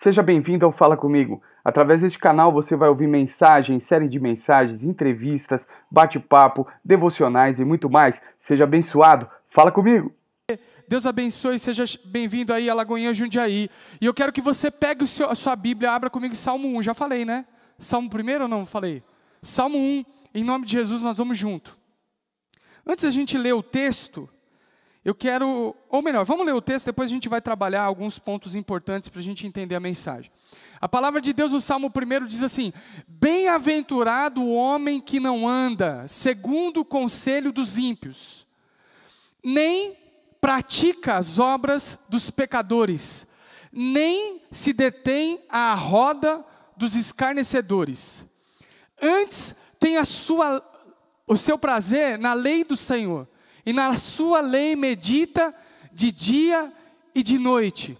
Seja bem-vindo ao Fala Comigo. Através deste canal você vai ouvir mensagens, série de mensagens, entrevistas, bate-papo, devocionais e muito mais. Seja abençoado. Fala comigo. Deus abençoe, seja bem-vindo aí a Lagoinha Jundiaí. E eu quero que você pegue seu, a sua Bíblia, abra comigo Salmo 1. Já falei, né? Salmo primeiro ou não falei? Salmo 1. Em nome de Jesus nós vamos junto. Antes da gente ler o texto, eu quero, ou melhor, vamos ler o texto, depois a gente vai trabalhar alguns pontos importantes para a gente entender a mensagem. A palavra de Deus no Salmo 1 diz assim: Bem-aventurado o homem que não anda segundo o conselho dos ímpios, nem pratica as obras dos pecadores, nem se detém à roda dos escarnecedores. Antes tem a sua, o seu prazer na lei do Senhor e na sua lei medita de dia e de noite.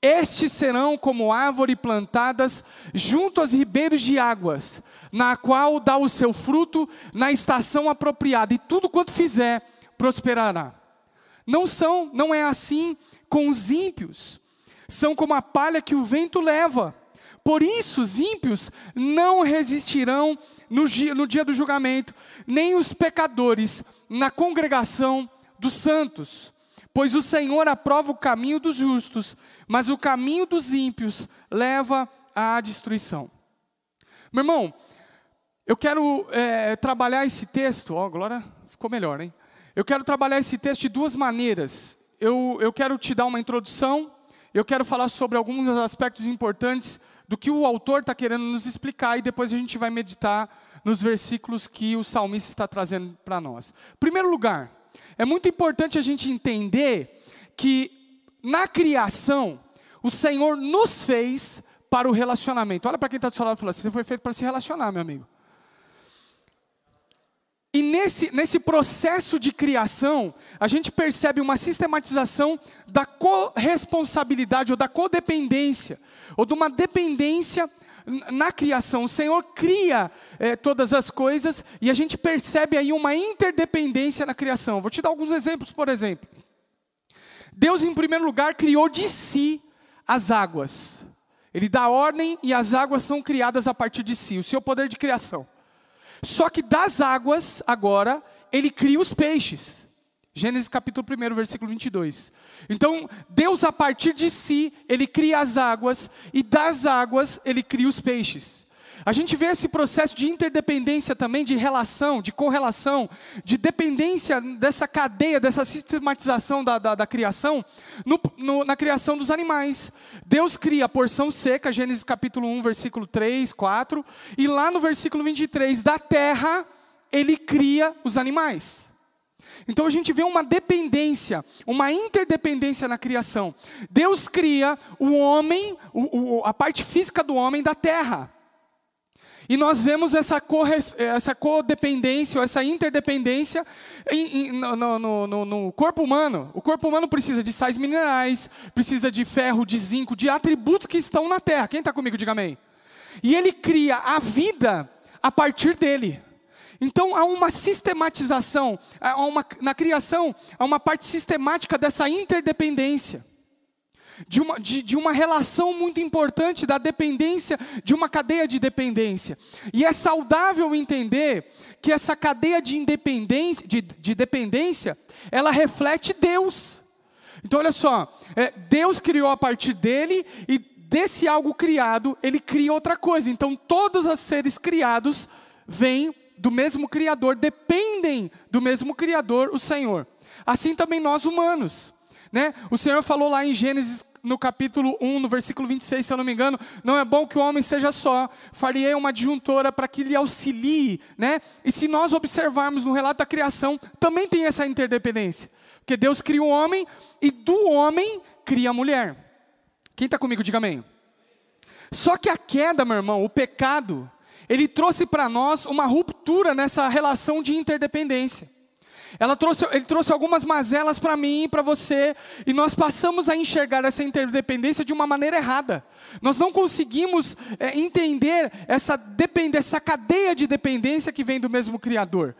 Estes serão como árvore plantadas junto aos ribeiros de águas, na qual dá o seu fruto na estação apropriada, e tudo quanto fizer prosperará. Não são, não é assim com os ímpios. São como a palha que o vento leva. Por isso os ímpios não resistirão no dia, no dia do julgamento, nem os pecadores na congregação dos santos. Pois o Senhor aprova o caminho dos justos, mas o caminho dos ímpios leva à destruição. Meu irmão, eu quero é, trabalhar esse texto, ó, glória, ficou melhor, hein? Eu quero trabalhar esse texto de duas maneiras. Eu, eu quero te dar uma introdução, eu quero falar sobre alguns aspectos importantes do que o autor está querendo nos explicar e depois a gente vai meditar nos versículos que o salmista está trazendo para nós. Primeiro lugar, é muito importante a gente entender que na criação, o Senhor nos fez para o relacionamento. Olha para quem está do seu lado e fala: você foi feito para se relacionar, meu amigo. E nesse, nesse processo de criação, a gente percebe uma sistematização da corresponsabilidade ou da codependência, ou de uma dependência na criação. O Senhor cria é, todas as coisas e a gente percebe aí uma interdependência na criação. Vou te dar alguns exemplos, por exemplo. Deus, em primeiro lugar, criou de si as águas. Ele dá ordem e as águas são criadas a partir de si, o seu poder de criação. Só que das águas, agora, ele cria os peixes. Gênesis capítulo 1, versículo 22. Então, Deus a partir de si, ele cria as águas e das águas ele cria os peixes. A gente vê esse processo de interdependência também, de relação, de correlação, de dependência dessa cadeia, dessa sistematização da, da, da criação, no, no, na criação dos animais. Deus cria a porção seca, Gênesis capítulo 1, versículo 3, 4, e lá no versículo 23, da terra, ele cria os animais. Então a gente vê uma dependência, uma interdependência na criação. Deus cria o homem, o, o, a parte física do homem da terra. E nós vemos essa, essa codependência, ou essa interdependência em, em, no, no, no, no, corpo humano. O corpo humano precisa de sais minerais, precisa de ferro, de zinco, de atributos que estão na terra. Quem está comigo, diga amém. E ele cria a vida a partir dele. Então há uma sistematização, há uma, na criação, há uma parte sistemática dessa interdependência, de uma, de, de uma relação muito importante da dependência, de uma cadeia de dependência. E é saudável entender que essa cadeia de independência, de, de dependência, ela reflete Deus. Então olha só, é, Deus criou a partir dele e desse algo criado, ele cria outra coisa. Então todos os seres criados vêm do mesmo Criador, dependem do mesmo Criador, o Senhor. Assim também nós humanos. Né? O Senhor falou lá em Gênesis, no capítulo 1, no versículo 26, se eu não me engano, não é bom que o homem seja só, faria uma adjuntora para que lhe auxilie. Né? E se nós observarmos no relato da criação, também tem essa interdependência. Porque Deus cria o homem e do homem cria a mulher. Quem está comigo, diga amém. Só que a queda, meu irmão, o pecado, ele trouxe para nós uma ruptura nessa relação de interdependência. Ela trouxe, ele trouxe algumas mazelas para mim e para você, e nós passamos a enxergar essa interdependência de uma maneira errada. Nós não conseguimos é, entender essa, essa cadeia de dependência que vem do mesmo Criador.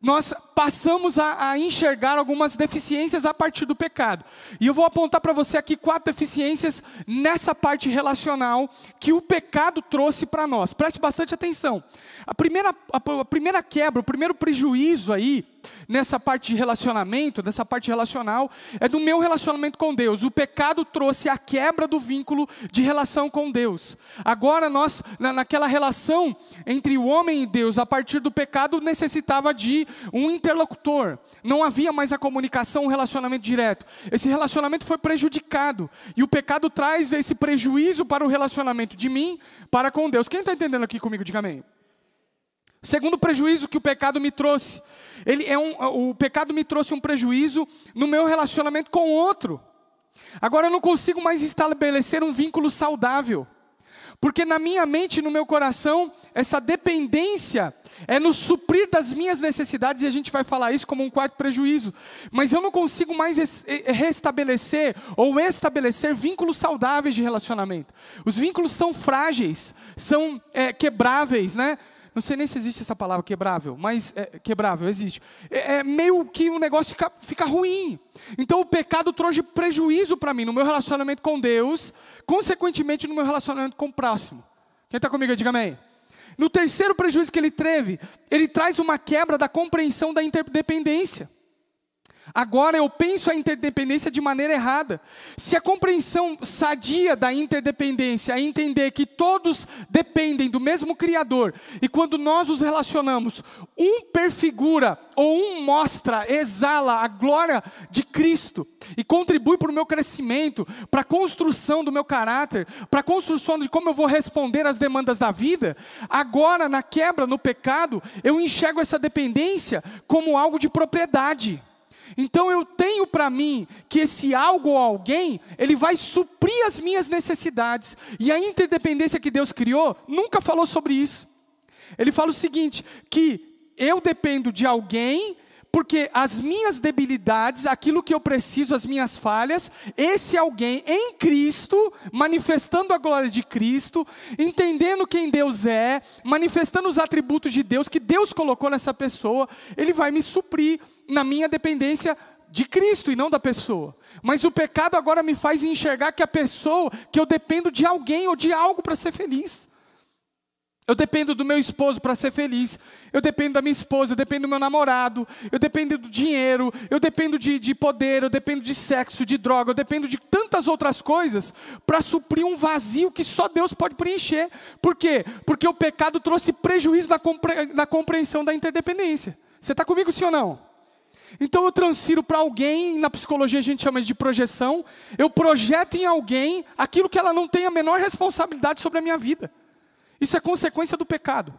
nós passamos a, a, enxergar algumas deficiências a partir do pecado. E eu vou apontar para você aqui quatro deficiências nessa parte relacional que o pecado trouxe para nós. Preste bastante atenção. A primeira, a, a primeira quebra, o primeiro prejuízo aí, nessa parte de relacionamento, dessa parte relacional, é do meu relacionamento com Deus. O pecado trouxe a quebra do vínculo de relação com Deus. Agora nós, na, naquela relação entre o homem e Deus, a partir do pecado, necessitava de um interlocutor. Não havia mais a comunicação, um relacionamento direto. Esse relacionamento foi prejudicado. E o pecado traz esse prejuízo para o relacionamento de mim para com Deus. Quem está entendendo aqui comigo, diga amém. Segundo prejuízo que o pecado me trouxe, ele é um, o pecado me trouxe um prejuízo no meu relacionamento com outro. Agora eu não consigo mais estabelecer um vínculo saudável. Porque na minha mente no meu coração, essa dependência é no suprir das minhas necessidades, e a gente vai falar isso como um quarto prejuízo. Mas eu não consigo mais restabelecer ou estabelecer vínculos saudáveis de relacionamento. Os vínculos são frágeis, são é, quebráveis, né? Não sei nem se existe essa palavra quebrável, mas é, quebrável, existe. É, é, meio que o negócio fica, fica ruim. Então o pecado trouxe prejuízo para mim no meu relacionamento com Deus, consequentemente no meu relacionamento com o próximo. Quem está comigo, diga amém. No terceiro prejuízo que ele teve, ele traz uma quebra da compreensão da interdependência. Agora eu penso a interdependência de maneira errada. Se a compreensão sadia da interdependência é entender que todos dependem do mesmo Criador, e quando nós os relacionamos, um perfigura ou um mostra, exala a glória de Cristo e contribui para o meu crescimento, para a construção do meu caráter, para a construção de como eu vou responder às demandas da vida, agora na quebra, no pecado, eu enxergo essa dependência como algo de propriedade. Então eu tenho para mim que esse algo ou alguém, ele vai suprir as minhas necessidades. E a interdependência que Deus criou nunca falou sobre isso. Ele fala o seguinte: que eu dependo de alguém porque as minhas debilidades, aquilo que eu preciso, as minhas falhas, esse alguém em Cristo, manifestando a glória de Cristo, entendendo quem Deus é, manifestando os atributos de Deus que Deus colocou nessa pessoa, ele vai me suprir na minha dependência de Cristo e não da pessoa. Mas o pecado agora me faz enxergar que a pessoa, que eu dependo de alguém ou de algo para ser feliz. Eu dependo do meu esposo para ser feliz. Eu dependo da minha esposa, eu dependo do meu namorado, eu dependo do dinheiro, eu dependo de, de poder, eu dependo de sexo, de droga, eu dependo de tantas outras coisas para suprir um vazio que só Deus pode preencher. Por quê? Porque o pecado trouxe prejuízo na, compre na compreensão da interdependência. Você está comigo, sim ou não? Então eu transfiro para alguém, na psicologia a gente chama de projeção, eu projeto em alguém aquilo que ela não tem a menor responsabilidade sobre a minha vida. Isso é consequência do pecado.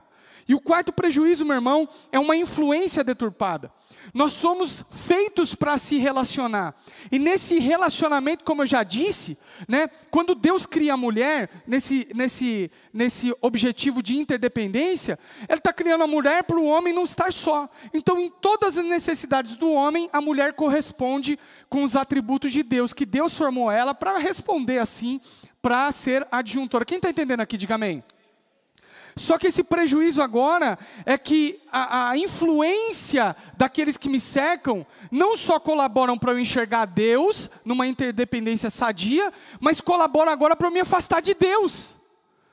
E o quarto prejuízo, meu irmão, é uma influência deturpada. Nós somos feitos para se relacionar. E nesse relacionamento, como eu já disse, né, quando Deus cria a mulher, nesse, nesse, nesse objetivo de interdependência, Ele está criando a mulher para o homem não estar só. Então, em todas as necessidades do homem, a mulher corresponde com os atributos de Deus, que Deus formou ela para responder assim, para ser adjuntora. Quem está entendendo aqui, diga amém. Só que esse prejuízo agora é que a, a influência daqueles que me cercam não só colaboram para eu enxergar Deus numa interdependência sadia, mas colaboram agora para eu me afastar de Deus,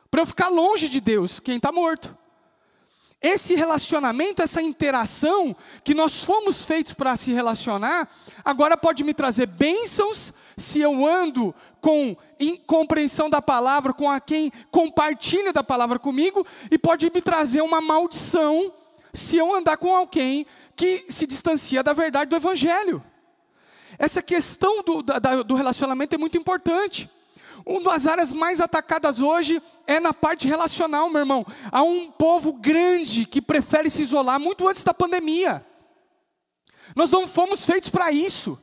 para eu ficar longe de Deus, quem está morto. Esse relacionamento, essa interação que nós fomos feitos para se relacionar, agora pode me trazer bênçãos se eu ando com compreensão da palavra, com a quem compartilha da palavra comigo, e pode me trazer uma maldição se eu andar com alguém que se distancia da verdade do Evangelho. Essa questão do, da, do relacionamento é muito importante. Uma das áreas mais atacadas hoje é na parte relacional, meu irmão. Há um povo grande que prefere se isolar muito antes da pandemia. Nós não fomos feitos para isso.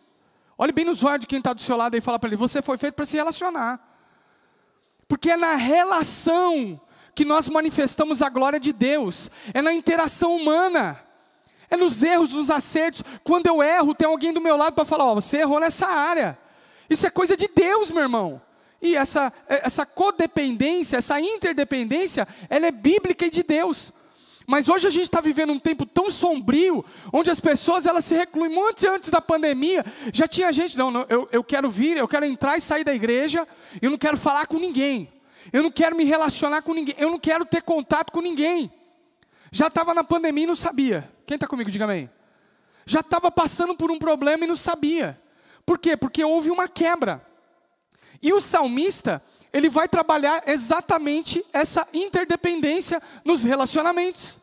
Olhe bem nos olhos de quem está do seu lado e fala para ele: você foi feito para se relacionar. Porque é na relação que nós manifestamos a glória de Deus, é na interação humana, é nos erros, nos acertos. Quando eu erro, tem alguém do meu lado para falar: ó, você errou nessa área. Isso é coisa de Deus, meu irmão. E essa, essa codependência, essa interdependência, ela é bíblica e de Deus. Mas hoje a gente está vivendo um tempo tão sombrio, onde as pessoas elas se recluem. Muito antes da pandemia, já tinha gente, não, não eu, eu quero vir, eu quero entrar e sair da igreja, eu não quero falar com ninguém, eu não quero me relacionar com ninguém, eu não quero ter contato com ninguém. Já estava na pandemia e não sabia. Quem está comigo, diga amém. Já estava passando por um problema e não sabia. Por quê? Porque houve uma quebra. E o salmista, ele vai trabalhar exatamente essa interdependência nos relacionamentos.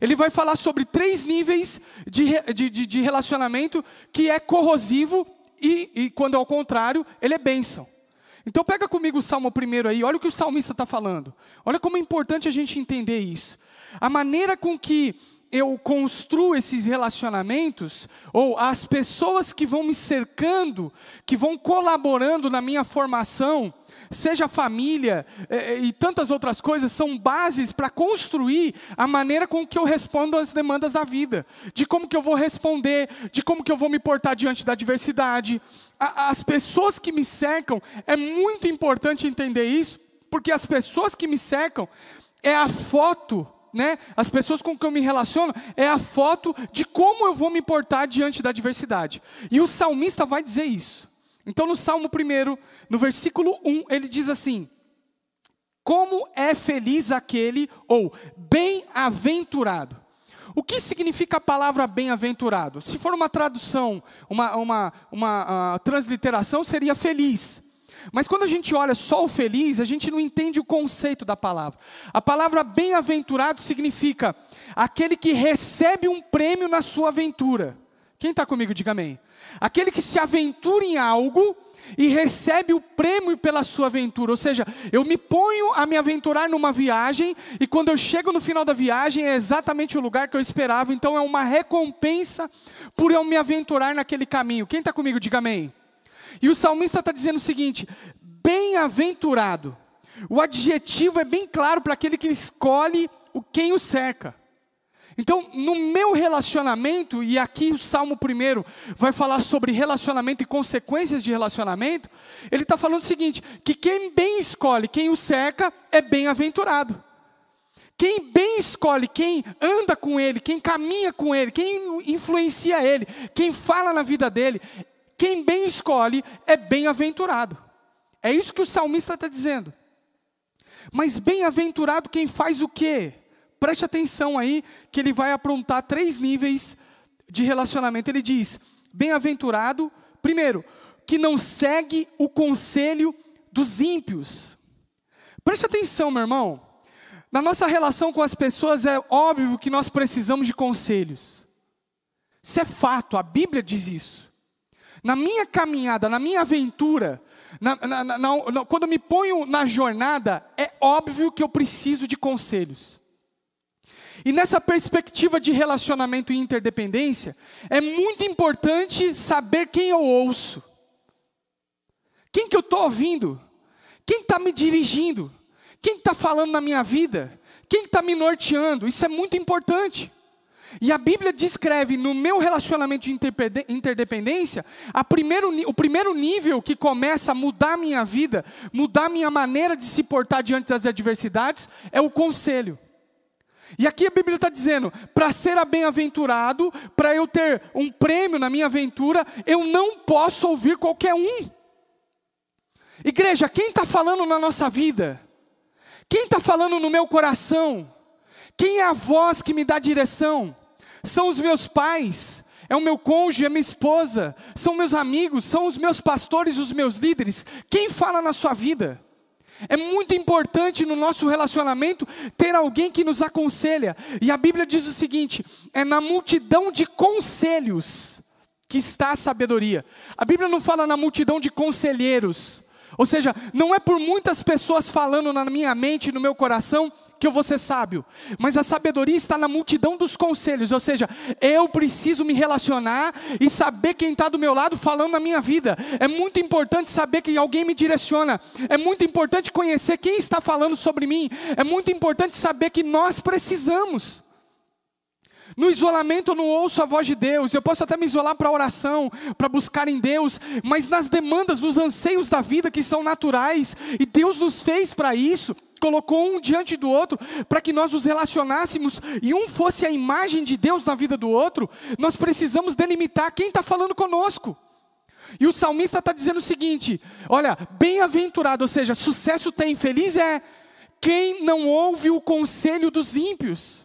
Ele vai falar sobre três níveis de, de, de relacionamento que é corrosivo e, e, quando ao contrário, ele é bênção. Então pega comigo o Salmo primeiro aí, olha o que o salmista está falando. Olha como é importante a gente entender isso. A maneira com que eu construo esses relacionamentos, ou as pessoas que vão me cercando, que vão colaborando na minha formação, seja família é, e tantas outras coisas, são bases para construir a maneira com que eu respondo às demandas da vida, de como que eu vou responder, de como que eu vou me portar diante da adversidade. A, as pessoas que me cercam, é muito importante entender isso, porque as pessoas que me cercam é a foto né, as pessoas com quem eu me relaciono, é a foto de como eu vou me portar diante da adversidade. E o salmista vai dizer isso. Então, no Salmo 1, no versículo 1, ele diz assim: Como é feliz aquele, ou bem-aventurado. O que significa a palavra bem-aventurado? Se for uma tradução, uma, uma, uma uh, transliteração, seria feliz. Mas quando a gente olha só o feliz, a gente não entende o conceito da palavra. A palavra bem-aventurado significa aquele que recebe um prêmio na sua aventura. Quem está comigo, diga amém. Aquele que se aventura em algo e recebe o prêmio pela sua aventura. Ou seja, eu me ponho a me aventurar numa viagem e quando eu chego no final da viagem é exatamente o lugar que eu esperava. Então é uma recompensa por eu me aventurar naquele caminho. Quem está comigo, diga amém. E o salmista está dizendo o seguinte: bem-aventurado. O adjetivo é bem claro para aquele que escolhe o quem o cerca. Então, no meu relacionamento, e aqui o Salmo primeiro vai falar sobre relacionamento e consequências de relacionamento, ele está falando o seguinte: que quem bem escolhe quem o cerca é bem-aventurado. Quem bem escolhe, quem anda com ele, quem caminha com ele, quem influencia ele, quem fala na vida dele, quem bem escolhe é bem-aventurado. É isso que o salmista está dizendo. Mas bem-aventurado quem faz o quê? Preste atenção aí, que ele vai aprontar três níveis de relacionamento. Ele diz: bem-aventurado, primeiro, que não segue o conselho dos ímpios. Preste atenção, meu irmão. Na nossa relação com as pessoas é óbvio que nós precisamos de conselhos. Isso é fato, a Bíblia diz isso na minha caminhada, na minha aventura, na, na, na, quando eu me ponho na jornada, é óbvio que eu preciso de conselhos. E nessa perspectiva de relacionamento e interdependência, é muito importante saber quem eu ouço. Quem que eu estou ouvindo? Quem está me dirigindo? Quem está falando na minha vida? Quem está me norteando? Isso é muito importante. E a Bíblia descreve no meu relacionamento de interdependência, primeiro, o primeiro nível que começa a mudar minha vida, mudar minha maneira de se portar diante das adversidades, é o conselho. E aqui a Bíblia está dizendo: para ser bem-aventurado, para eu ter um prêmio na minha aventura, eu não posso ouvir qualquer um. Igreja, quem está falando na nossa vida? Quem está falando no meu coração? Quem é a voz que me dá direção? São os meus pais, é o meu cônjuge, é minha esposa, são meus amigos, são os meus pastores, os meus líderes. Quem fala na sua vida? É muito importante no nosso relacionamento ter alguém que nos aconselha. E a Bíblia diz o seguinte: é na multidão de conselhos que está a sabedoria. A Bíblia não fala na multidão de conselheiros. Ou seja, não é por muitas pessoas falando na minha mente, no meu coração, que eu vou ser sábio, mas a sabedoria está na multidão dos conselhos, ou seja, eu preciso me relacionar e saber quem está do meu lado falando na minha vida. É muito importante saber que alguém me direciona, é muito importante conhecer quem está falando sobre mim, é muito importante saber que nós precisamos. No isolamento eu não ouço a voz de Deus, eu posso até me isolar para oração, para buscar em Deus, mas nas demandas, nos anseios da vida que são naturais, e Deus nos fez para isso, colocou um diante do outro, para que nós nos relacionássemos e um fosse a imagem de Deus na vida do outro, nós precisamos delimitar quem está falando conosco. E o salmista está dizendo o seguinte: olha, bem-aventurado, ou seja, sucesso tem, feliz é quem não ouve o conselho dos ímpios.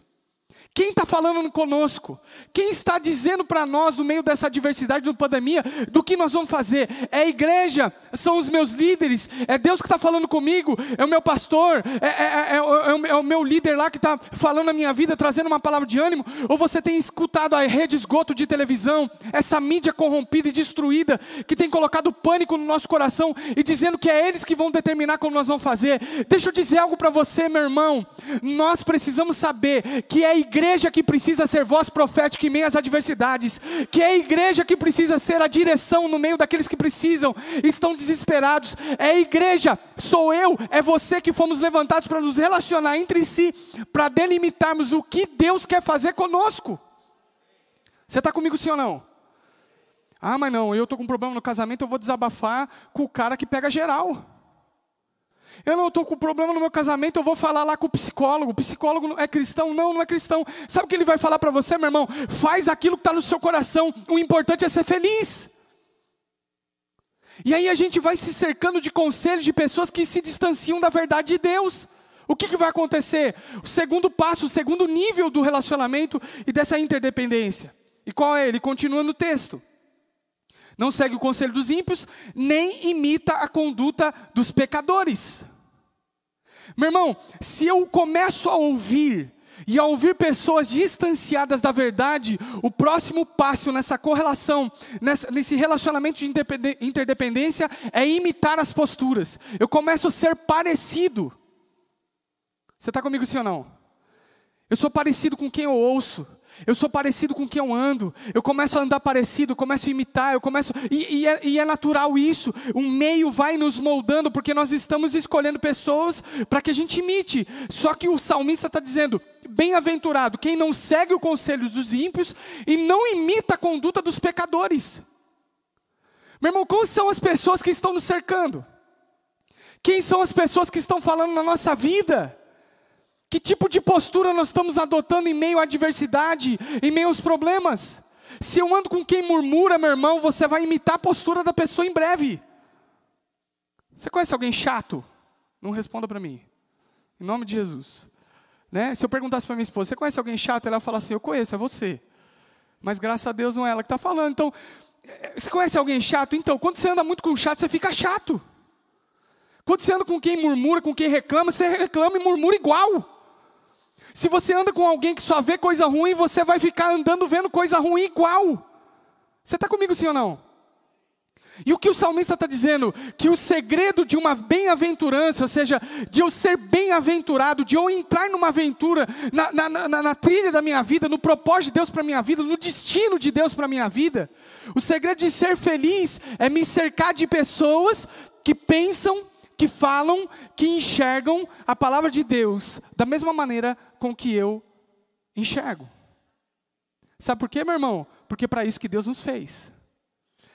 Quem está falando conosco? Quem está dizendo para nós, no meio dessa adversidade da pandemia, do que nós vamos fazer? É a igreja, são os meus líderes, é Deus que está falando comigo, é o meu pastor, é, é, é, é o meu líder lá que está falando a minha vida, trazendo uma palavra de ânimo? Ou você tem escutado a rede esgoto de televisão, essa mídia corrompida e destruída, que tem colocado pânico no nosso coração e dizendo que é eles que vão determinar como nós vamos fazer? Deixa eu dizer algo para você, meu irmão. Nós precisamos saber que é a igreja igreja que precisa ser voz profética em meio às adversidades, que é a igreja que precisa ser a direção no meio daqueles que precisam, estão desesperados. É a igreja, sou eu, é você que fomos levantados para nos relacionar entre si, para delimitarmos o que Deus quer fazer conosco. Você está comigo sim ou não? Ah, mas não, eu estou com um problema no casamento, eu vou desabafar com o cara que pega geral. Eu não estou com problema no meu casamento, eu vou falar lá com o psicólogo. O psicólogo é cristão? Não, não é cristão. Sabe o que ele vai falar para você, meu irmão? Faz aquilo que está no seu coração. O importante é ser feliz. E aí a gente vai se cercando de conselhos de pessoas que se distanciam da verdade de Deus. O que, que vai acontecer? O segundo passo, o segundo nível do relacionamento e dessa interdependência. E qual é? Ele continua no texto não segue o conselho dos ímpios, nem imita a conduta dos pecadores. Meu irmão, se eu começo a ouvir e a ouvir pessoas distanciadas da verdade, o próximo passo nessa correlação, nesse relacionamento de interdependência, é imitar as posturas. Eu começo a ser parecido. Você está comigo sim ou não? Eu sou parecido com quem eu ouço. Eu sou parecido com quem eu ando. Eu começo a andar parecido, começo a imitar, eu começo. E, e, é, e é, natural isso. O meio vai nos moldando, porque nós estamos escolhendo pessoas para que a gente imite. Só que o salmista está dizendo: bem-aventurado quem não segue o conselho dos ímpios e não imita a conduta dos pecadores. Meu irmão, quais são as pessoas que estão nos cercando? Quem são as pessoas que estão falando na nossa vida? Que tipo de postura nós estamos adotando em meio à adversidade, em meio aos problemas? Se eu ando com quem murmura, meu irmão, você vai imitar a postura da pessoa em breve. Você conhece alguém chato? Não responda para mim. Em nome de Jesus. Né? Se eu perguntasse para minha esposa, você conhece alguém chato? Ela vai falar assim, eu conheço, é você. Mas graças a Deus não é ela que está falando. Então, eh, você conhece alguém chato? Então, quando você anda muito com chato, você fica chato. Quando você anda com quem murmura, com quem reclama, você reclama e murmura igual. Se você anda com alguém que só vê coisa ruim, você vai ficar andando vendo coisa ruim igual. Você está comigo sim ou não? E o que o salmista está dizendo? Que o segredo de uma bem-aventurança, ou seja, de eu ser bem-aventurado, de eu entrar numa aventura, na, na, na, na, trilha da minha vida, no propósito de Deus para a minha vida, no destino de Deus para a minha vida, o segredo de ser feliz é me cercar de pessoas que pensam, que falam, que enxergam a palavra de Deus da mesma maneira com que eu enxergo. Sabe por quê, meu irmão? Porque para isso que Deus nos fez.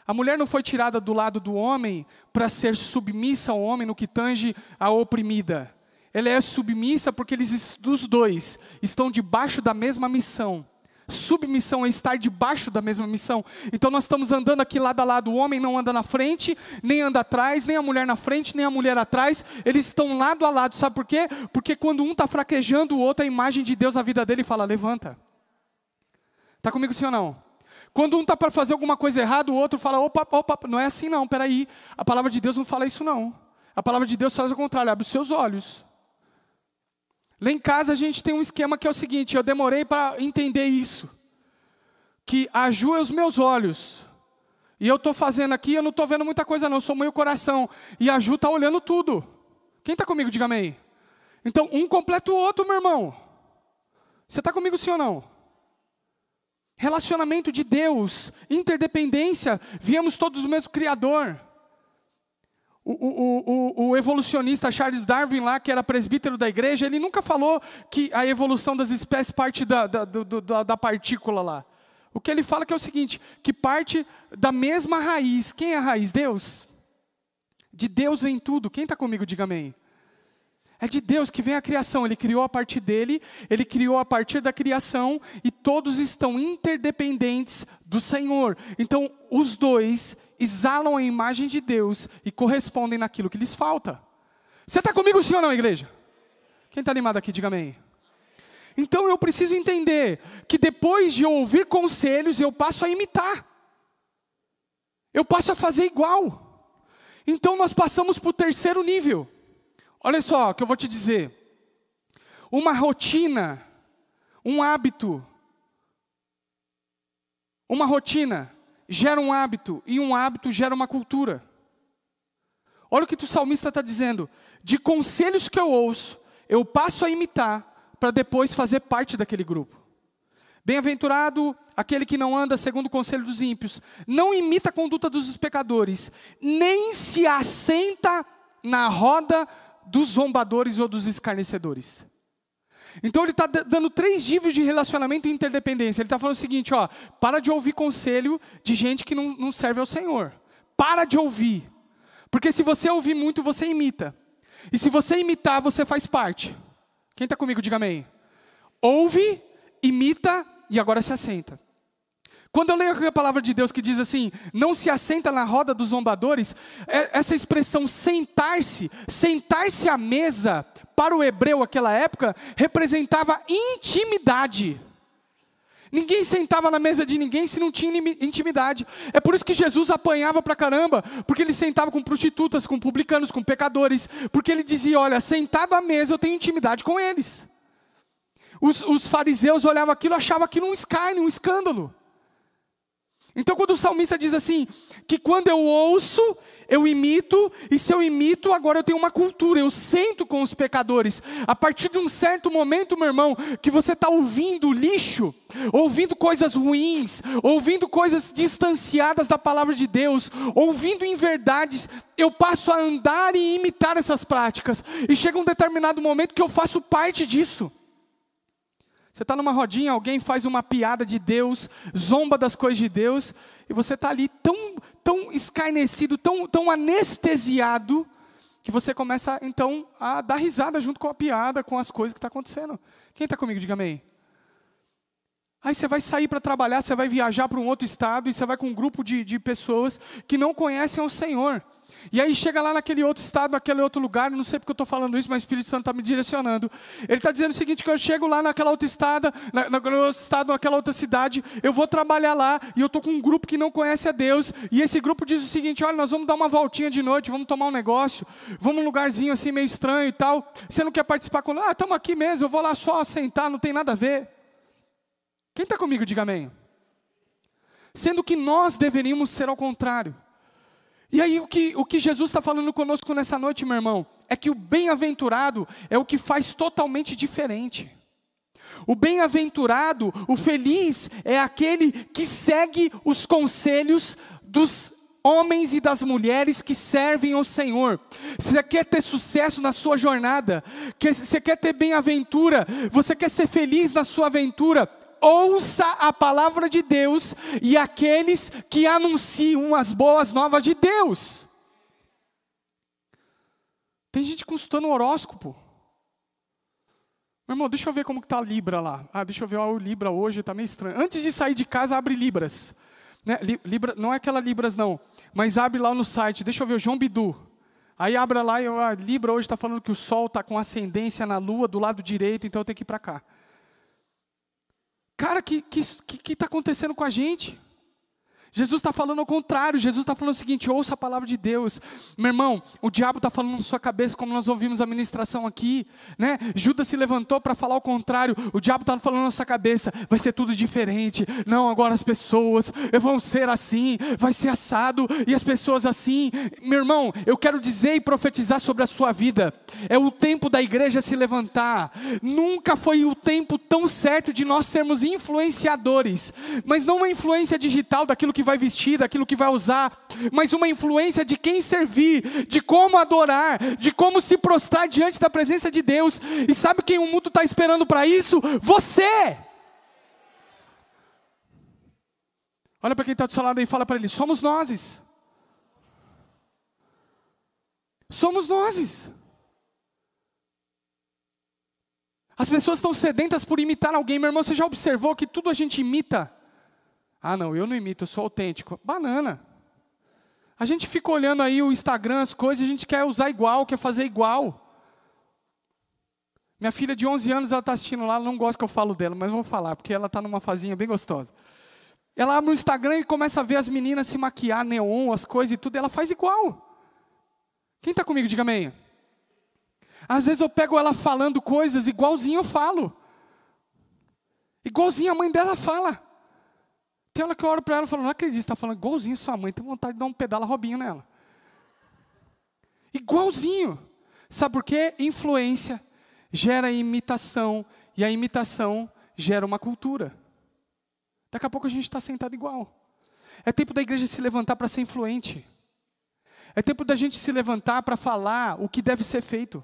A mulher não foi tirada do lado do homem para ser submissa ao homem no que tange a oprimida. Ela é submissa porque eles, dos dois, estão debaixo da mesma missão. Submissão é estar debaixo da mesma missão. Então nós estamos andando aqui lado a lado. O homem não anda na frente, nem anda atrás, nem a mulher na frente, nem a mulher atrás. Eles estão lado a lado. Sabe por quê? Porque quando um está fraquejando, o outro, a imagem de Deus na vida dele fala: levanta. Está comigo sim ou não? Quando um está para fazer alguma coisa errada, o outro fala: opa, opa, não é assim não, peraí. A palavra de Deus não fala isso não. A palavra de Deus faz o contrário, abre os seus olhos. Lá em casa a gente tem um esquema que é o seguinte: eu demorei para entender isso. Que a Ju é os meus olhos. E eu estou fazendo aqui, eu não estou vendo muita coisa, não, sou meio coração. E a Ju está olhando tudo. Quem está comigo, diga amém. Então, um completa o outro, meu irmão. Você está comigo sim ou não? Relacionamento de Deus, interdependência, viemos todos do mesmo Criador. O, o, o, o, evolucionista Charles Darwin, lá, que era presbítero da igreja, ele nunca falou que a evolução das espécies parte da, da, da, da partícula lá. O que ele fala que é o seguinte: que parte da mesma raiz. Quem é a raiz? Deus. De Deus vem tudo. Quem está comigo, diga amém. É de Deus que vem a criação. Ele criou a partir dele, ele criou a partir da criação e todos estão interdependentes do Senhor. Então, os dois exalam a imagem de Deus e correspondem naquilo que lhes falta. Você está comigo sim ou não, igreja? Quem está animado aqui, diga amém. Então eu preciso entender que depois de ouvir conselhos, eu passo a imitar. Eu passo a fazer igual. Então nós passamos para o terceiro nível. Olha só o que eu vou te dizer. Uma rotina, um hábito, uma rotina gera um hábito e um hábito gera uma cultura. Olha o que o salmista está dizendo. De conselhos que eu ouço, eu passo a imitar para depois fazer parte daquele grupo. Bem-aventurado aquele que não anda segundo o conselho dos ímpios, não imita a conduta dos pecadores, nem se assenta na roda dos zombadores ou dos escarnecedores. Então ele está dando três níveis de relacionamento e interdependência. Ele está falando o seguinte: ó, para de ouvir conselho de gente que não, não serve ao Senhor. Para de ouvir. Porque se você ouvir muito, você imita. E se você imitar, você faz parte. Quem está comigo, diga amém. Ouve, imita e agora se assenta. Quando eu leio a palavra de Deus que diz assim, não se assenta na roda dos zombadores, é, essa expressão sentar-se, sentar-se à mesa, para o hebreu aquela época, representava intimidade. Ninguém sentava na mesa de ninguém se não tinha intimidade. É por isso que Jesus apanhava pra caramba, porque ele sentava com prostitutas, com publicanos, com pecadores, porque ele dizia: Olha, sentado à mesa eu tenho intimidade com eles. Os, os fariseus olhavam aquilo, achavam aquilo um escárnio, um escândalo. Então, quando o salmista diz assim, que quando eu ouço, eu imito, e se eu imito, agora eu tenho uma cultura, eu sento com os pecadores. A partir de um certo momento, meu irmão, que você está ouvindo lixo, ouvindo coisas ruins, ouvindo coisas distanciadas da palavra de Deus, ouvindo inverdades, eu passo a andar e imitar essas práticas. E chega um determinado momento que eu faço parte disso. Você está numa rodinha, alguém faz uma piada de Deus, zomba das coisas de Deus, e você está ali tão, tão escarnecido, tão, tão anestesiado, que você começa então a dar risada junto com a piada, com as coisas que estão tá acontecendo. Quem está comigo, diga amém. Aí você vai sair para trabalhar, você vai viajar para um outro estado, e você vai com um grupo de, de pessoas que não conhecem o Senhor. E aí chega lá naquele outro estado, naquele outro lugar, não sei porque eu estou falando isso, mas o Espírito Santo está me direcionando. Ele está dizendo o seguinte: que eu chego lá naquela outra estado, na, naquele outro estado, naquela outra cidade, eu vou trabalhar lá e eu estou com um grupo que não conhece a Deus. E esse grupo diz o seguinte: olha, nós vamos dar uma voltinha de noite, vamos tomar um negócio, vamos num lugarzinho assim meio estranho e tal. Você não quer participar com. Ah, estamos aqui mesmo, eu vou lá só sentar, não tem nada a ver. Quem está comigo, diga amém. Sendo que nós deveríamos ser ao contrário. E aí o que, o que Jesus está falando conosco nessa noite, meu irmão, é que o bem-aventurado é o que faz totalmente diferente. O bem-aventurado, o feliz, é aquele que segue os conselhos dos homens e das mulheres que servem ao Senhor. Você quer ter sucesso na sua jornada, você quer ter bem-aventura, você quer ser feliz na sua aventura, ouça a palavra de Deus e aqueles que anunciam as boas novas de Deus. Tem gente consultando horóscopo. Meu irmão, deixa eu ver como está Libra lá. Ah, deixa eu ver o Libra hoje, está meio estranho. Antes de sair de casa, abre Libras. Né? Libra, não é aquela Libras não, mas abre lá no site. Deixa eu ver o João Bidu. Aí abre lá e a Libra hoje está falando que o Sol está com ascendência na Lua do lado direito, então eu tenho que ir para cá. Cara, que está que, que tá acontecendo com a gente? Jesus está falando ao contrário, Jesus está falando o seguinte: ouça a palavra de Deus, meu irmão. O diabo está falando na sua cabeça, como nós ouvimos a ministração aqui, né? Judas se levantou para falar o contrário. O diabo está falando na sua cabeça: vai ser tudo diferente. Não, agora as pessoas vão ser assim, vai ser assado e as pessoas assim. Meu irmão, eu quero dizer e profetizar sobre a sua vida. É o tempo da igreja se levantar. Nunca foi o tempo tão certo de nós sermos influenciadores, mas não uma influência digital daquilo que vai vestir, daquilo que vai usar, mas uma influência de quem servir, de como adorar, de como se prostrar diante da presença de Deus. E sabe quem o mundo está esperando para isso? Você! Olha para quem está do seu lado e fala para ele: somos nós. Somos nós. As pessoas estão sedentas por imitar alguém. Meu irmão, você já observou que tudo a gente imita? Ah, não, eu não imito, eu sou autêntico. Banana. A gente fica olhando aí o Instagram, as coisas, a gente quer usar igual, quer fazer igual. Minha filha de 11 anos, ela está assistindo lá, ela não gosta que eu falo dela, mas vou falar, porque ela está numa fazinha bem gostosa. Ela abre o Instagram e começa a ver as meninas se maquiar, neon, as coisas e tudo, e ela faz igual. Quem está comigo, diga amém. Às vezes eu pego ela falando coisas igualzinho eu falo. Igualzinho a mãe dela fala. Tem hora que eu olho para ela e falo, não acredito, está falando igualzinho sua mãe, tenho vontade de dar um pedala robinho nela. Igualzinho. Sabe por quê? Influência gera imitação, e a imitação gera uma cultura. Daqui a pouco a gente está sentado igual. É tempo da igreja se levantar para ser influente. É tempo da gente se levantar para falar o que deve ser feito.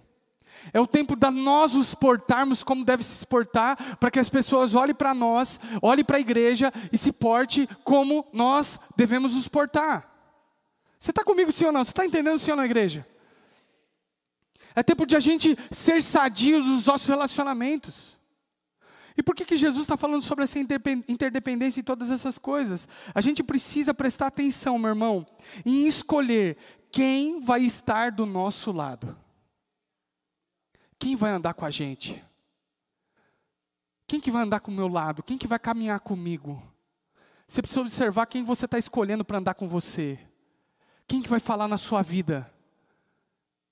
É o tempo da nós nos portarmos como deve se portar, para que as pessoas olhem para nós, olhem para a igreja e se porte como nós devemos nos portar. Você está comigo ou não? Você está entendendo ou não, igreja? É tempo de a gente ser sadios nos nossos relacionamentos. E por que, que Jesus está falando sobre essa interdependência e todas essas coisas? A gente precisa prestar atenção, meu irmão, em escolher quem vai estar do nosso lado. Quem vai andar com a gente? Quem que vai andar com o meu lado? Quem que vai caminhar comigo? Você precisa observar quem você está escolhendo para andar com você. Quem que vai falar na sua vida?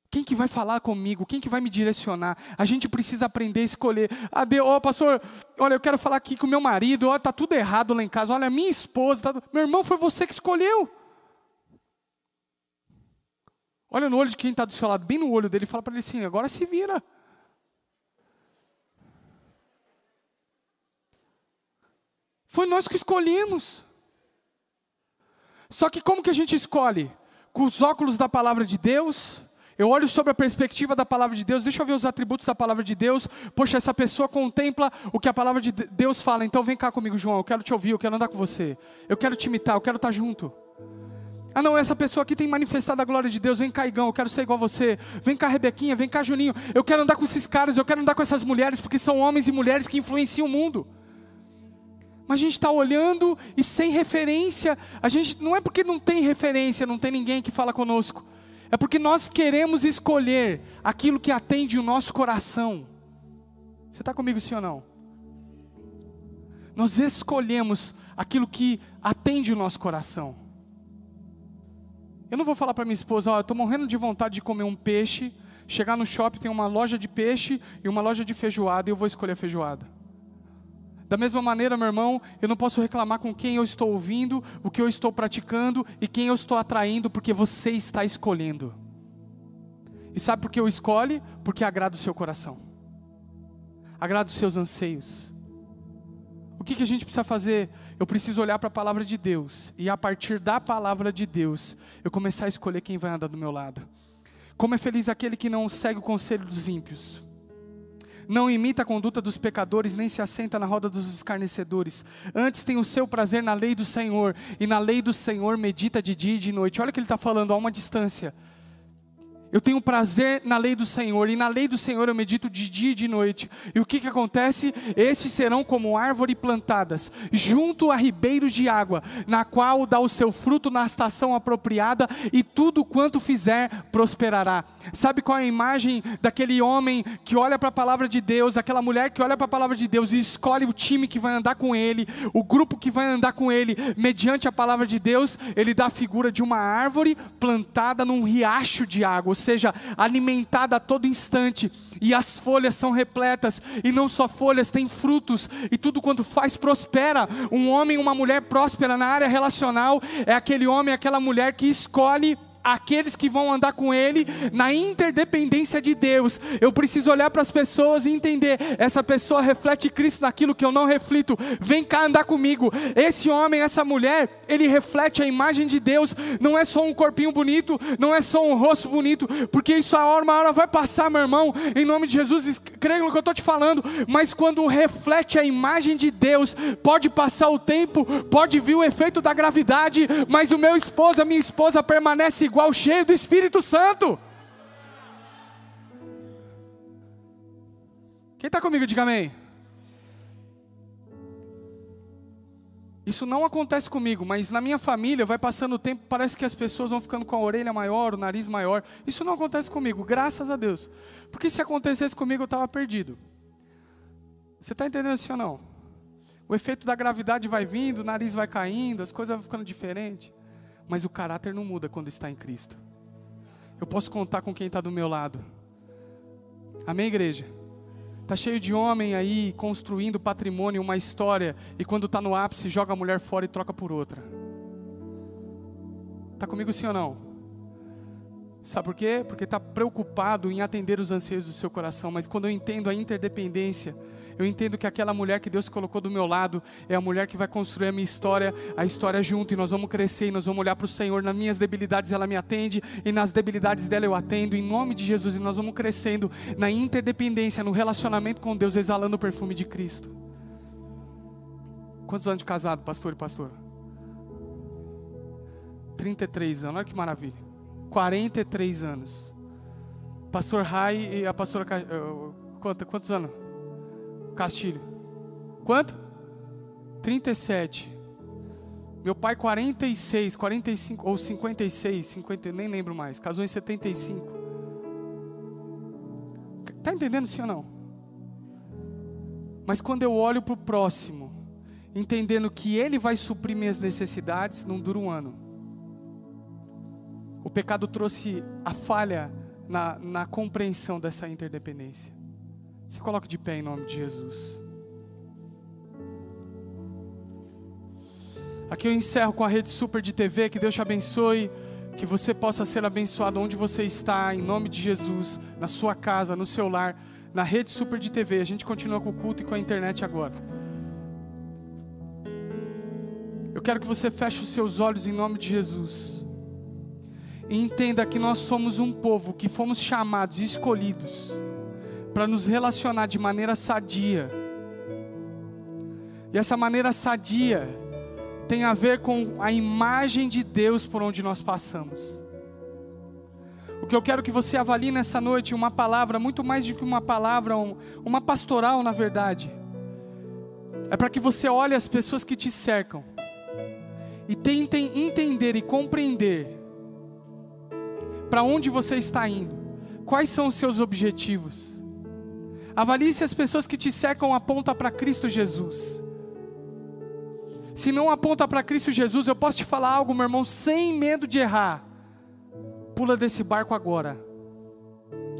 Quem que vai falar comigo? Quem que vai me direcionar? A gente precisa aprender a escolher. Ah, Deus, oh, pastor, olha, eu quero falar aqui com meu marido. Olha, tá tudo errado lá em casa. Olha, minha esposa, tá... meu irmão, foi você que escolheu. Olha no olho de quem está do seu lado, bem no olho dele, fala para ele assim: agora se vira. Foi nós que escolhemos. Só que como que a gente escolhe? Com os óculos da palavra de Deus? Eu olho sobre a perspectiva da palavra de Deus, deixa eu ver os atributos da palavra de Deus. Poxa, essa pessoa contempla o que a palavra de Deus fala. Então vem cá comigo, João, eu quero te ouvir, eu quero andar com você. Eu quero te imitar, eu quero estar junto. Ah, não, essa pessoa aqui tem manifestado a glória de Deus. Vem cá, Igão, eu quero ser igual a você. Vem cá, Rebequinha, vem cá, Juninho. Eu quero andar com esses caras, eu quero andar com essas mulheres, porque são homens e mulheres que influenciam o mundo mas a gente está olhando e sem referência. A gente não é porque não tem referência, não tem ninguém que fala conosco. É porque nós queremos escolher aquilo que atende o nosso coração. Você está comigo sim ou não? Nós escolhemos aquilo que atende o nosso coração. Eu não vou falar para minha esposa, ó, eu estou morrendo de vontade de comer um peixe, chegar no shopping tem uma loja de peixe e uma loja de feijoada e eu vou escolher a feijoada. Da mesma maneira, meu irmão, eu não posso reclamar com quem eu estou ouvindo, o que eu estou praticando e quem eu estou atraindo, porque você está escolhendo. E sabe por que eu escolhe? Porque agrada o seu coração, agrada os seus anseios. O que, que a gente precisa fazer? Eu preciso olhar para a palavra de Deus e a partir da palavra de Deus eu começar a escolher quem vai andar do meu lado. Como é feliz aquele que não segue o conselho dos ímpios não imita a conduta dos pecadores, nem se assenta na roda dos escarnecedores. Antes tem o seu prazer na lei do Senhor, e na lei do Senhor medita de dia e de noite. Olha o que ele está falando a uma distância. Eu tenho prazer na lei do Senhor, e na lei do Senhor eu medito de dia e de noite. E o que, que acontece? Estes serão como árvores plantadas, junto a ribeiros de água, na qual dá o seu fruto na estação apropriada, e tudo quanto fizer prosperará. Sabe qual é a imagem daquele homem que olha para a palavra de Deus, aquela mulher que olha para a palavra de Deus e escolhe o time que vai andar com ele, o grupo que vai andar com ele, mediante a palavra de Deus? Ele dá a figura de uma árvore plantada num riacho de água seja alimentada a todo instante, e as folhas são repletas, e não só folhas, tem frutos, e tudo quanto faz prospera. Um homem, uma mulher próspera na área relacional é aquele homem, aquela mulher que escolhe aqueles que vão andar com Ele na interdependência de Deus. Eu preciso olhar para as pessoas e entender: essa pessoa reflete Cristo naquilo que eu não reflito. Vem cá andar comigo. Esse homem, essa mulher, ele reflete a imagem de Deus. Não é só um corpinho bonito, não é só um rosto bonito, porque isso a hora, uma hora vai passar, meu irmão. Em nome de Jesus, creio no que eu estou te falando. Mas quando reflete a imagem de Deus, pode passar o tempo, pode vir o efeito da gravidade, mas o meu esposo, a minha esposa permanece igual, cheio do Espírito Santo. Quem está comigo, diga amém. Isso não acontece comigo, mas na minha família vai passando o tempo, parece que as pessoas vão ficando com a orelha maior, o nariz maior. Isso não acontece comigo, graças a Deus. Porque se acontecesse comigo, eu estava perdido. Você está entendendo isso ou não? O efeito da gravidade vai vindo, o nariz vai caindo, as coisas vão ficando diferentes. Mas o caráter não muda quando está em Cristo. Eu posso contar com quem está do meu lado. Amém, igreja? Está cheio de homem aí construindo patrimônio, uma história, e quando está no ápice, joga a mulher fora e troca por outra. Está comigo sim ou não? Sabe por quê? Porque está preocupado em atender os anseios do seu coração, mas quando eu entendo a interdependência, eu entendo que aquela mulher que Deus colocou do meu lado é a mulher que vai construir a minha história, a história junto, e nós vamos crescer e nós vamos olhar para o Senhor. Nas minhas debilidades ela me atende, e nas debilidades dela eu atendo, em nome de Jesus, e nós vamos crescendo na interdependência, no relacionamento com Deus, exalando o perfume de Cristo. Quantos anos de casado, pastor e pastora? 33 anos, olha que maravilha. 43 anos. Pastor Rai e a pastora. Eh, quantos anos? Castilho. Quanto? 37. Meu pai 46, 45 ou 56, 50, nem lembro mais. Casou em 75. Tá entendendo sim ou não? Mas quando eu olho para o próximo, entendendo que ele vai suprir minhas necessidades, não dura um ano. O pecado trouxe a falha na, na compreensão dessa interdependência. Se coloque de pé em nome de Jesus. Aqui eu encerro com a rede super de TV. Que Deus te abençoe. Que você possa ser abençoado onde você está, em nome de Jesus, na sua casa, no seu lar, na rede super de TV. A gente continua com o culto e com a internet agora. Eu quero que você feche os seus olhos em nome de Jesus. E entenda que nós somos um povo que fomos chamados e escolhidos para nos relacionar de maneira sadia. E essa maneira sadia tem a ver com a imagem de Deus por onde nós passamos. O que eu quero que você avalie nessa noite, uma palavra, muito mais do que uma palavra, uma pastoral na verdade, é para que você olhe as pessoas que te cercam e tentem entender e compreender para onde você está indo, quais são os seus objetivos. Avalie se as pessoas que te cercam apontam para Cristo Jesus. Se não aponta para Cristo Jesus, eu posso te falar algo, meu irmão, sem medo de errar. Pula desse barco agora.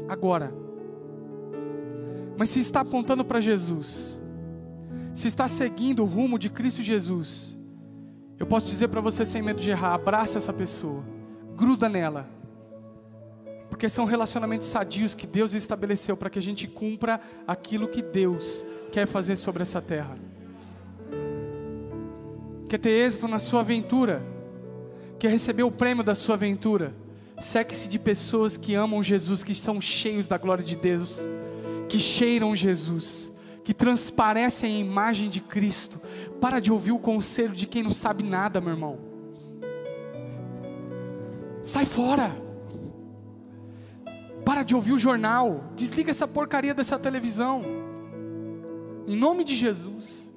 Agora. Mas se está apontando para Jesus, se está seguindo o rumo de Cristo Jesus, eu posso dizer para você sem medo de errar, abraça essa pessoa, gruda nela porque são relacionamentos sadios que Deus estabeleceu para que a gente cumpra aquilo que Deus quer fazer sobre essa terra. Quer ter êxito na sua aventura? Quer receber o prêmio da sua aventura? Seque-se de pessoas que amam Jesus, que são cheios da glória de Deus, que cheiram Jesus, que transparecem a imagem de Cristo. Para de ouvir o conselho de quem não sabe nada, meu irmão. Sai fora. Para de ouvir o jornal. Desliga essa porcaria dessa televisão. Em nome de Jesus.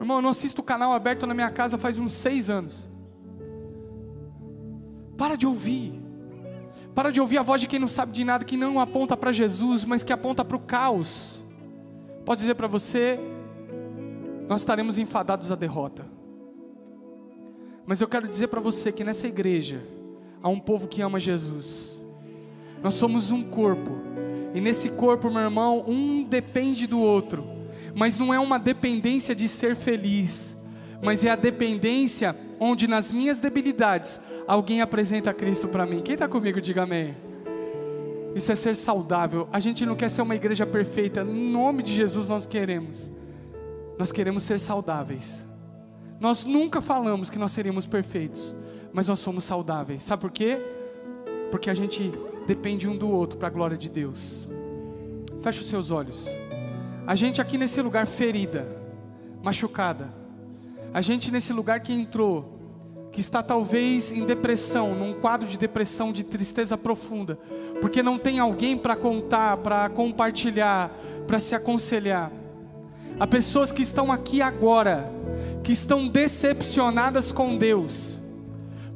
Irmão, eu não assisto o canal aberto na minha casa faz uns seis anos. Para de ouvir. Para de ouvir a voz de quem não sabe de nada, que não aponta para Jesus, mas que aponta para o caos. Pode dizer para você, nós estaremos enfadados à derrota. Mas eu quero dizer para você que nessa igreja há um povo que ama Jesus. Nós somos um corpo. E nesse corpo, meu irmão, um depende do outro. Mas não é uma dependência de ser feliz, mas é a dependência onde nas minhas debilidades alguém apresenta Cristo para mim. Quem está comigo, diga amém. Isso é ser saudável. A gente não quer ser uma igreja perfeita. Em nome de Jesus nós queremos. Nós queremos ser saudáveis. Nós nunca falamos que nós seríamos perfeitos, mas nós somos saudáveis. Sabe por quê? Porque a gente depende um do outro para a glória de Deus. Feche os seus olhos. A gente aqui nesse lugar ferida, machucada. A gente nesse lugar que entrou, que está talvez em depressão, num quadro de depressão, de tristeza profunda, porque não tem alguém para contar, para compartilhar, para se aconselhar. Há pessoas que estão aqui agora, que estão decepcionadas com Deus,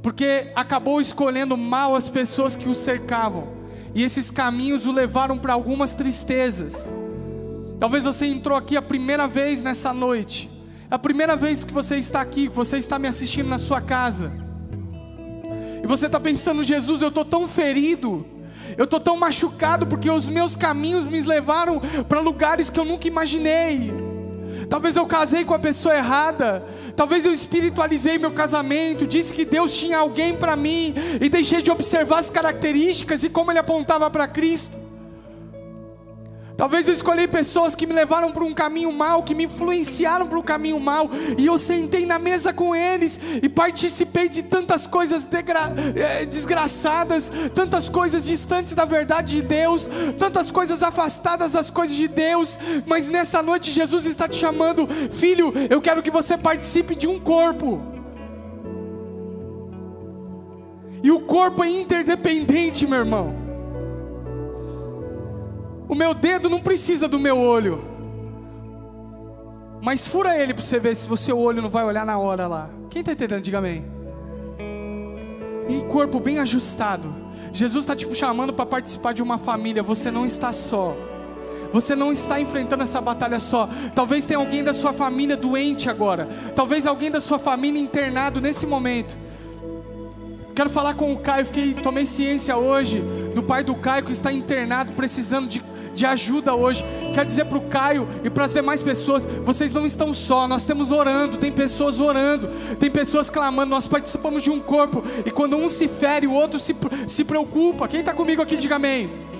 porque acabou escolhendo mal as pessoas que o cercavam, e esses caminhos o levaram para algumas tristezas. Talvez você entrou aqui a primeira vez nessa noite, é a primeira vez que você está aqui, que você está me assistindo na sua casa, e você está pensando, Jesus, eu estou tão ferido, eu estou tão machucado porque os meus caminhos me levaram para lugares que eu nunca imaginei. Talvez eu casei com a pessoa errada. Talvez eu espiritualizei meu casamento. Disse que Deus tinha alguém para mim. E deixei de observar as características e como ele apontava para Cristo. Talvez eu escolhi pessoas que me levaram para um caminho mal, que me influenciaram para um caminho mal, e eu sentei na mesa com eles e participei de tantas coisas eh, desgraçadas, tantas coisas distantes da verdade de Deus, tantas coisas afastadas das coisas de Deus, mas nessa noite Jesus está te chamando, filho, eu quero que você participe de um corpo. E o corpo é interdependente, meu irmão. O meu dedo não precisa do meu olho. Mas fura ele para você ver se o seu olho não vai olhar na hora lá. Quem está entendendo? Diga amém. Um corpo bem ajustado. Jesus está te chamando para participar de uma família. Você não está só. Você não está enfrentando essa batalha só. Talvez tenha alguém da sua família doente agora. Talvez alguém da sua família internado nesse momento. Quero falar com o Caio. Fiquei, tomei ciência hoje do pai do Caio que está internado, precisando de de ajuda hoje. Quero dizer para o Caio e para as demais pessoas: vocês não estão só, nós estamos orando, tem pessoas orando, tem pessoas clamando, nós participamos de um corpo, e quando um se fere, o outro se, se preocupa. Quem está comigo aqui, diga amém.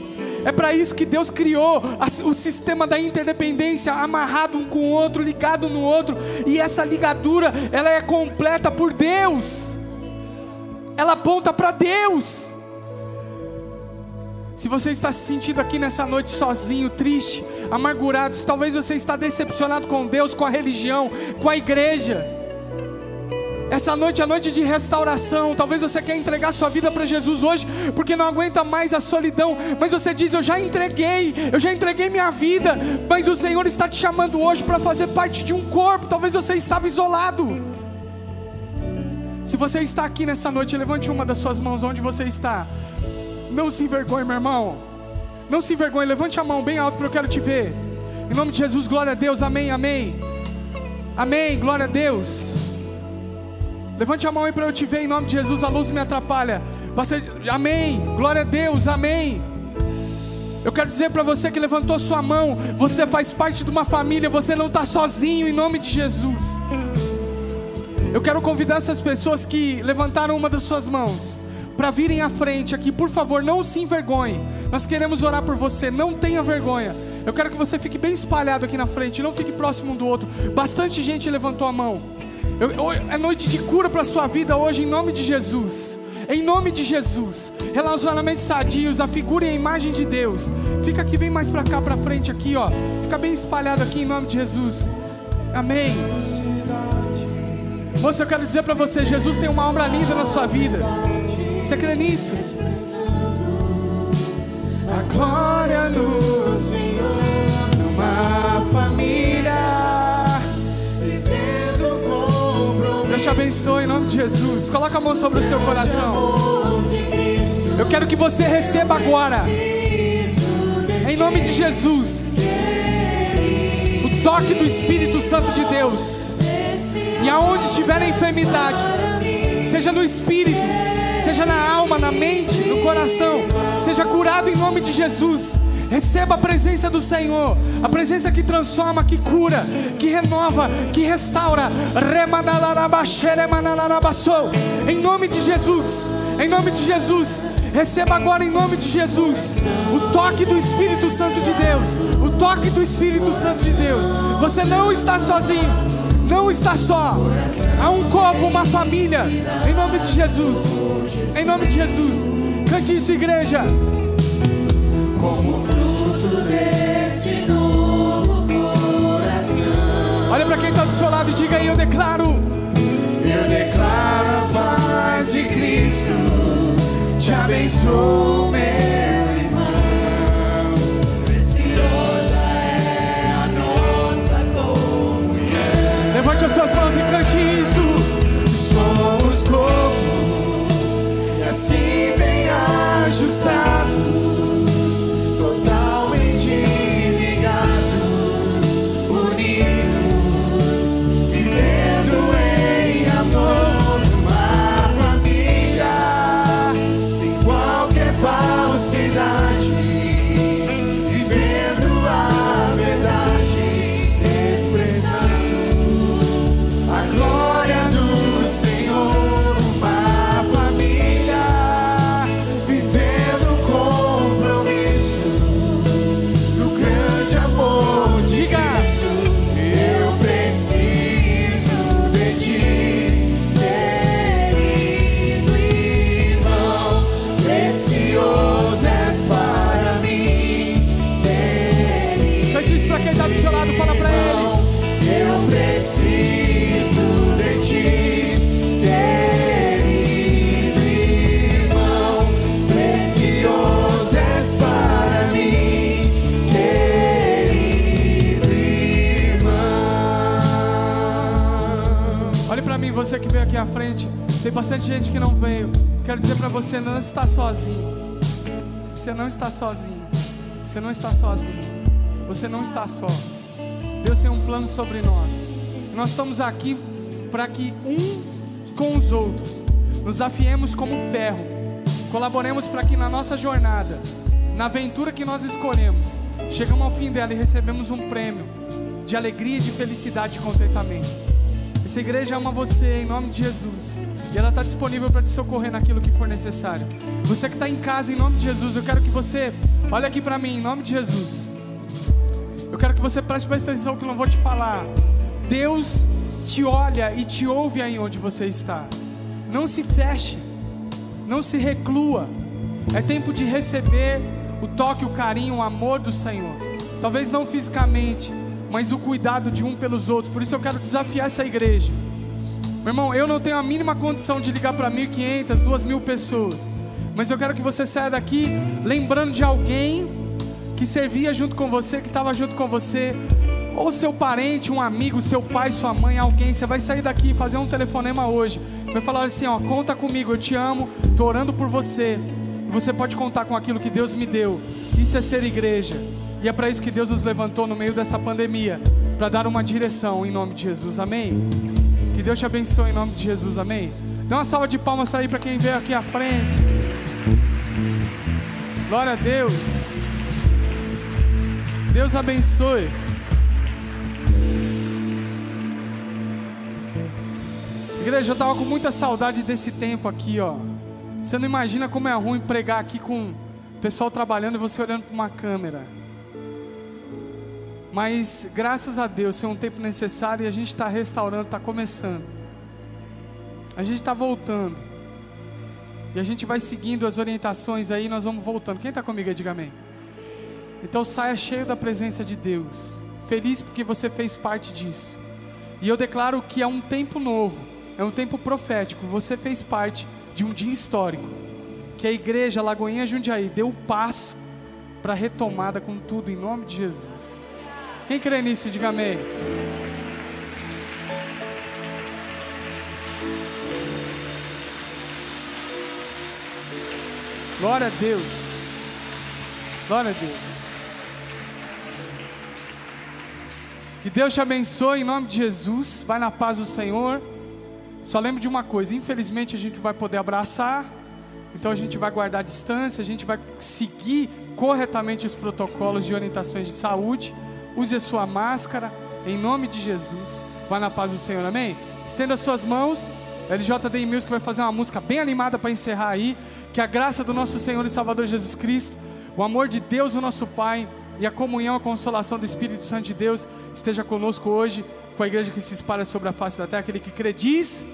É para isso que Deus criou o sistema da interdependência, amarrado um com o outro, ligado no outro, e essa ligadura, ela é completa por Deus. Ela aponta para Deus. Se você está se sentindo aqui nessa noite sozinho, triste, amargurado, talvez você está decepcionado com Deus, com a religião, com a igreja. Essa noite é a noite de restauração. Talvez você quer entregar sua vida para Jesus hoje, porque não aguenta mais a solidão. Mas você diz: Eu já entreguei, eu já entreguei minha vida. Mas o Senhor está te chamando hoje para fazer parte de um corpo. Talvez você estava isolado. Se você está aqui nessa noite, levante uma das suas mãos onde você está. Não se envergonhe, meu irmão. Não se envergonhe. Levante a mão bem alto porque eu quero te ver. Em nome de Jesus, glória a Deus. Amém, amém. Amém, glória a Deus. Levante a mão aí para eu te ver em nome de Jesus. A luz me atrapalha. Você, amém, glória a Deus, amém. Eu quero dizer para você que levantou sua mão, você faz parte de uma família, você não está sozinho em nome de Jesus. Eu quero convidar essas pessoas que levantaram uma das suas mãos para virem à frente aqui, por favor, não se envergonhe. Nós queremos orar por você, não tenha vergonha. Eu quero que você fique bem espalhado aqui na frente, não fique próximo um do outro. Bastante gente levantou a mão. Eu, é noite de cura para sua vida hoje, em nome de Jesus. Em nome de Jesus. Relacionamentos sadios, a figura e a imagem de Deus. Fica aqui, vem mais para cá, para frente aqui, ó. Fica bem espalhado aqui em nome de Jesus. Amém. Moça, eu quero dizer para você, Jesus tem uma obra linda na sua vida. Você crê nisso? A glória do Senhor numa família vivendo Deus te abençoe em nome de Jesus. Coloca a mão sobre o seu coração. Eu quero que você receba agora, em nome de Jesus, o toque do Espírito Santo de Deus. E aonde estiver a enfermidade, seja no espírito, seja na alma, na mente, no coração, seja curado em nome de Jesus. Receba a presença do Senhor, a presença que transforma, que cura, que renova, que restaura. Em nome de Jesus, em nome de Jesus. Receba agora em nome de Jesus o toque do Espírito Santo de Deus. O toque do Espírito Santo de Deus. Você não está sozinho. Não está só. Há um corpo, uma família. Em nome de Jesus. Em nome de Jesus. Cante isso, igreja. Como fruto desse novo coração. Olha para quem está do seu lado e diga aí: Eu declaro. Eu declaro a paz de Cristo. Te abençoo, meu está sozinho. Você não está sozinho. Você não está sozinho. Você não está só. Deus tem um plano sobre nós. Nós estamos aqui para que um com os outros nos afiemos como ferro. Colaboremos para que na nossa jornada, na aventura que nós escolhemos, chegamos ao fim dela e recebemos um prêmio de alegria, de felicidade e contentamento. Essa igreja ama você em nome de Jesus. E ela está disponível para te socorrer naquilo que for necessário. Você que está em casa em nome de Jesus, eu quero que você olhe aqui para mim em nome de Jesus. Eu quero que você preste mais atenção que eu não vou te falar. Deus te olha e te ouve aí onde você está. Não se feche, não se reclua. É tempo de receber o toque, o carinho, o amor do Senhor. Talvez não fisicamente, mas o cuidado de um pelos outros. Por isso eu quero desafiar essa igreja. Meu irmão, eu não tenho a mínima condição de ligar para 1.500, 2.000 pessoas. Mas eu quero que você saia daqui lembrando de alguém que servia junto com você, que estava junto com você, ou seu parente, um amigo, seu pai, sua mãe, alguém. Você vai sair daqui e fazer um telefonema hoje. Vai falar assim: ó, conta comigo, eu te amo, estou orando por você. Você pode contar com aquilo que Deus me deu. Isso é ser igreja. E é para isso que Deus nos levantou no meio dessa pandemia para dar uma direção em nome de Jesus. Amém. Que Deus te abençoe em nome de Jesus. Amém. Dê uma salva de palmas para para quem veio aqui à frente. Glória a Deus. Deus abençoe. Igreja, eu estava com muita saudade desse tempo aqui, ó. Você não imagina como é ruim pregar aqui com o pessoal trabalhando e você olhando para uma câmera. Mas graças a Deus, é um tempo necessário e a gente está restaurando, está começando. A gente está voltando. E a gente vai seguindo as orientações aí, nós vamos voltando. Quem está comigo diga amém. Então saia cheio da presença de Deus. Feliz porque você fez parte disso. E eu declaro que é um tempo novo, é um tempo profético. Você fez parte de um dia histórico. Que a igreja Lagoinha Jundiaí deu o passo para a retomada com tudo em nome de Jesus. Quem crê nisso, diga amém. Glória a Deus. Glória a Deus. Que Deus te abençoe em nome de Jesus. Vai na paz do Senhor. Só lembre de uma coisa: infelizmente a gente vai poder abraçar, então a gente vai guardar a distância, a gente vai seguir corretamente os protocolos de orientações de saúde. Use a sua máscara, em nome de Jesus. Vá na paz do Senhor, amém? Estenda suas mãos. LJD Music vai fazer uma música bem animada para encerrar aí. Que a graça do nosso Senhor e Salvador Jesus Cristo, o amor de Deus, o nosso Pai, e a comunhão, a consolação do Espírito Santo de Deus esteja conosco hoje, com a igreja que se espalha sobre a face da terra, aquele que crê, diz.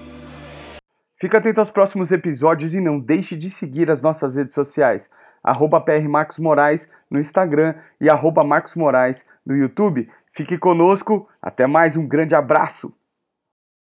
Fica atento aos próximos episódios e não deixe de seguir as nossas redes sociais. Arroba no Instagram e arroba Marcos Moraes no YouTube. Fique conosco, até mais, um grande abraço!